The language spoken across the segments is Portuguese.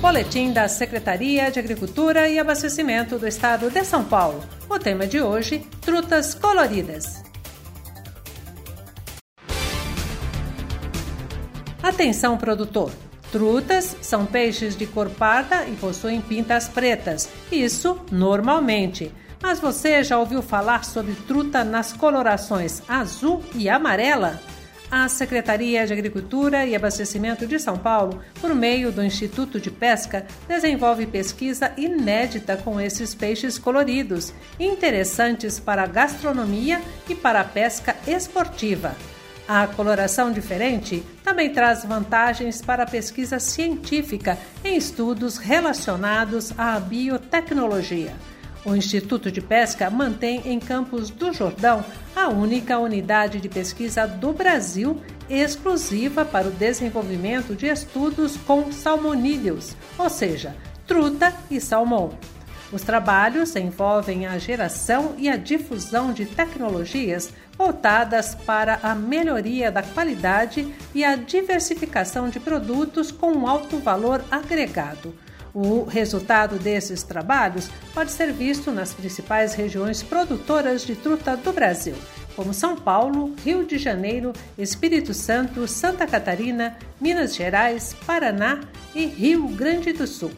Boletim da Secretaria de Agricultura e Abastecimento do Estado de São Paulo. O tema de hoje: trutas coloridas. Atenção, produtor! Trutas são peixes de cor parda e possuem pintas pretas. Isso normalmente. Mas você já ouviu falar sobre truta nas colorações azul e amarela? A Secretaria de Agricultura e Abastecimento de São Paulo, por meio do Instituto de Pesca, desenvolve pesquisa inédita com esses peixes coloridos, interessantes para a gastronomia e para a pesca esportiva. A coloração diferente também traz vantagens para a pesquisa científica em estudos relacionados à biotecnologia. O Instituto de Pesca mantém em Campos do Jordão a única unidade de pesquisa do Brasil exclusiva para o desenvolvimento de estudos com salmonídeos, ou seja, truta e salmão. Os trabalhos envolvem a geração e a difusão de tecnologias voltadas para a melhoria da qualidade e a diversificação de produtos com alto valor agregado. O resultado desses trabalhos pode ser visto nas principais regiões produtoras de truta do Brasil, como São Paulo, Rio de Janeiro, Espírito Santo, Santa Catarina, Minas Gerais, Paraná e Rio Grande do Sul.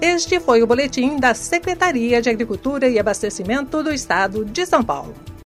Este foi o boletim da Secretaria de Agricultura e Abastecimento do Estado de São Paulo.